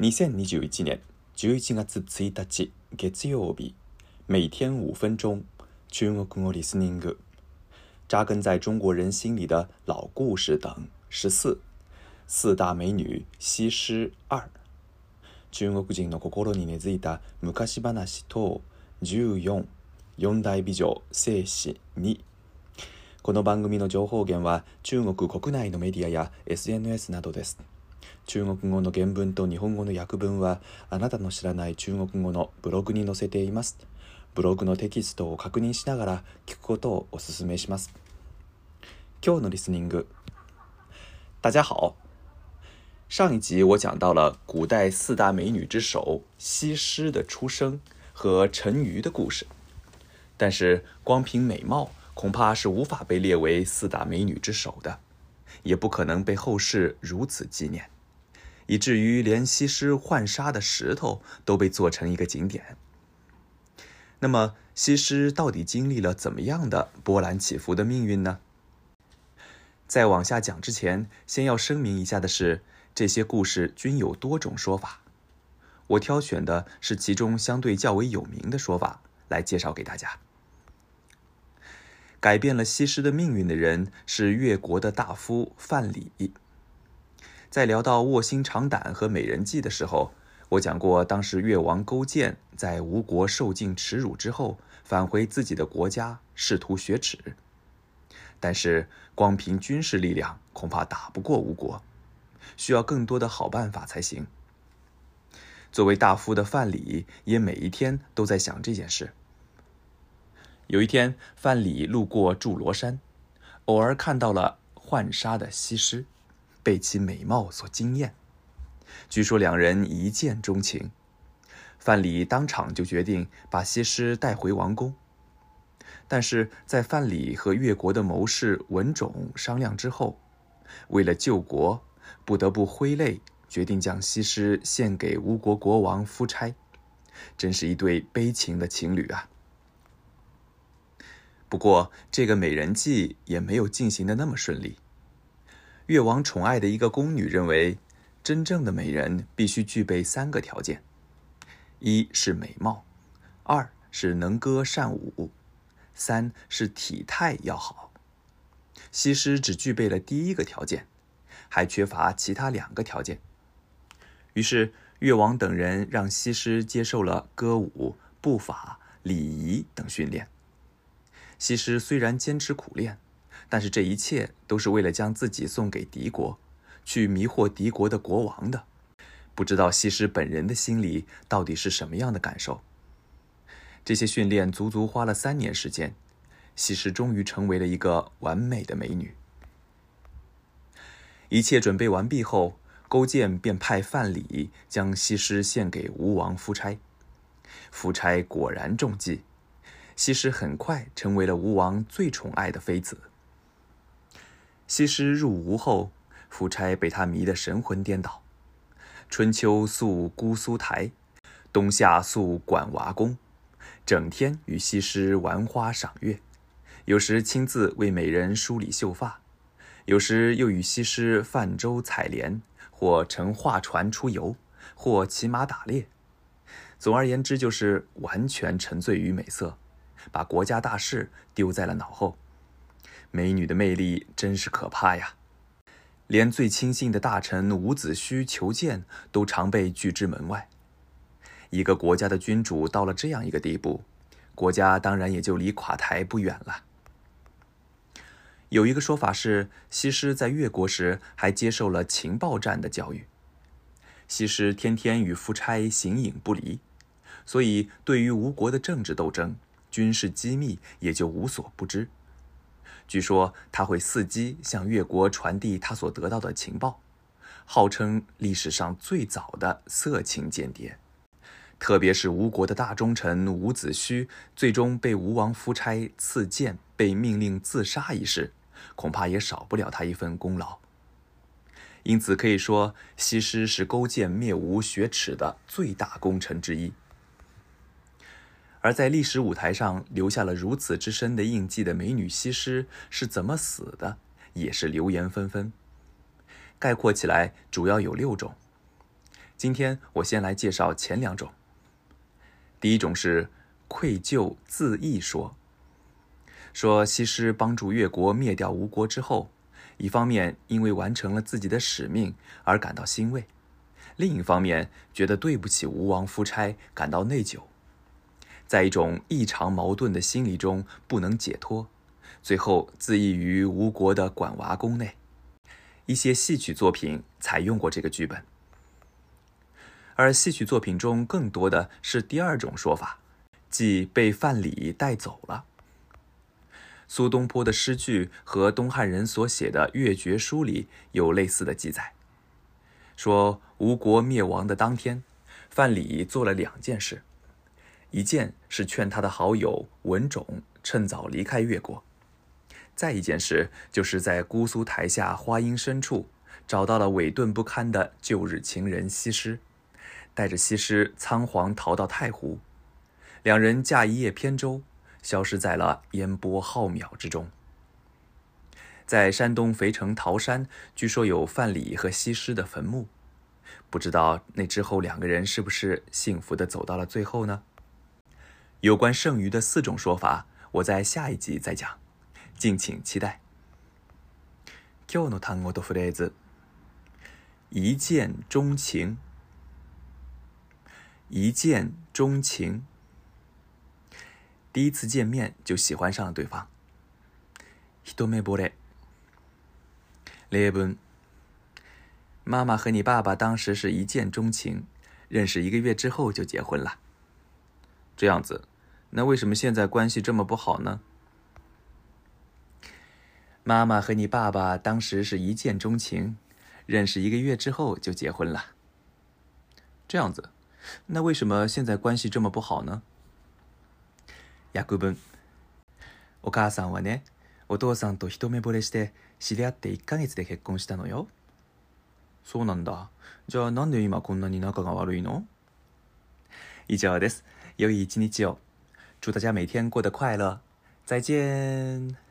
2021年11月1日月曜日，每天五分钟中国語 listening，扎根在中国人心里的老故事等十四，四大美女西施二，中国人の心に根付いた昔話等十四，四大美女聖子二。この番組の情報源は中国国内のメディアや SNS などです。中国語の原文と日本語の訳文はあなたの知らない中国語のブログに載せています。ブログのテキストを確認しながら聞くことをお勧めします。今日のリスニング。大家好。上一集我讲到了古代四大美女之首西施的出生和沉鱼的故事，但是光凭美貌恐怕是无法被列为四大美女之首的，也不可能被后世如此纪念。以至于连西施浣纱的石头都被做成一个景点。那么，西施到底经历了怎么样的波澜起伏的命运呢？在往下讲之前，先要声明一下的是，这些故事均有多种说法，我挑选的是其中相对较为有名的说法来介绍给大家。改变了西施的命运的人是越国的大夫范蠡。在聊到卧薪尝胆和美人计的时候，我讲过，当时越王勾践在吴国受尽耻辱之后，返回自己的国家，试图雪耻。但是光凭军事力量恐怕打不过吴国，需要更多的好办法才行。作为大夫的范蠡也每一天都在想这件事。有一天，范蠡路过祝罗山，偶尔看到了浣纱的西施。被其美貌所惊艳，据说两人一见钟情。范蠡当场就决定把西施带回王宫。但是在范蠡和越国的谋士文种商量之后，为了救国，不得不挥泪决定将西施献给吴国国王夫差。真是一对悲情的情侣啊！不过，这个美人计也没有进行的那么顺利。越王宠爱的一个宫女认为，真正的美人必须具备三个条件：一是美貌，二是能歌善舞，三是体态要好。西施只具备了第一个条件，还缺乏其他两个条件。于是越王等人让西施接受了歌舞、步法、礼仪等训练。西施虽然坚持苦练。但是这一切都是为了将自己送给敌国，去迷惑敌国的国王的。不知道西施本人的心里到底是什么样的感受。这些训练足足花了三年时间，西施终于成为了一个完美的美女。一切准备完毕后，勾践便派范蠡将西施献给吴王夫差。夫差果然中计，西施很快成为了吴王最宠爱的妃子。西施入吴后，夫差被她迷得神魂颠倒。春秋宿姑苏台，冬夏宿馆娃宫，整天与西施玩花赏月，有时亲自为美人梳理秀发，有时又与西施泛舟采莲，或乘画船出游，或骑马打猎。总而言之，就是完全沉醉于美色，把国家大事丢在了脑后。美女的魅力真是可怕呀！连最亲信的大臣伍子胥求见都常被拒之门外。一个国家的君主到了这样一个地步，国家当然也就离垮台不远了。有一个说法是，西施在越国时还接受了情报战的教育。西施天天与夫差形影不离，所以对于吴国的政治斗争、军事机密也就无所不知。据说他会伺机向越国传递他所得到的情报，号称历史上最早的色情间谍。特别是吴国的大忠臣伍子胥，最终被吴王夫差赐剑，被命令自杀一事，恐怕也少不了他一份功劳。因此可以说，西施是勾践灭吴雪耻的最大功臣之一。而在历史舞台上留下了如此之深的印记的美女西施是怎么死的，也是流言纷纷。概括起来，主要有六种：今天我先来介绍前两种。第一种是愧疚自缢说，说西施帮助越国灭掉吴国之后，一方面因为完成了自己的使命而感到欣慰，另一方面觉得对不起吴王夫差，感到内疚，在一种异常矛盾的心理中不能解脱，最后自缢于吴国的管娃宫内。一些戏曲作品采用过这个剧本。而戏曲作品中更多的是第二种说法，即被范蠡带走了。苏东坡的诗句和东汉人所写的乐绝书里有类似的记载，说吴国灭亡的当天，范蠡做了两件事，一件是劝他的好友文种趁早离开越国，再一件事就是在姑苏台下花荫深处找到了委顿不堪的旧日情人西施。带着西施仓皇逃到太湖，两人驾一叶扁舟，消失在了烟波浩渺之中。在山东肥城桃山，据说有范蠡和西施的坟墓，不知道那之后两个人是不是幸福的走到了最后呢？有关剩余的四种说法，我在下一集再讲，敬请期待。今日の単語とフレーズ：一见钟情。一见钟情，第一次见面就喜欢上了对方。一目惚れ。例文：妈妈和你爸爸当时是一见钟情，认识一个月之后就结婚了。 这样子，那为什么现在关系这么不好呢？妈妈和你爸爸当时是一见钟情，认识一个月之后就结婚了。这样子。那为什么现在关系这么不好呢？訳文。お母さんはね、お父さんと一目惚れして知り合って1ヶ月で結婚したのよ。そうなんだ。じゃあなんで今こんなに仲が悪いの？以上です。 良い一日を。祝大家每天过得快乐。再见。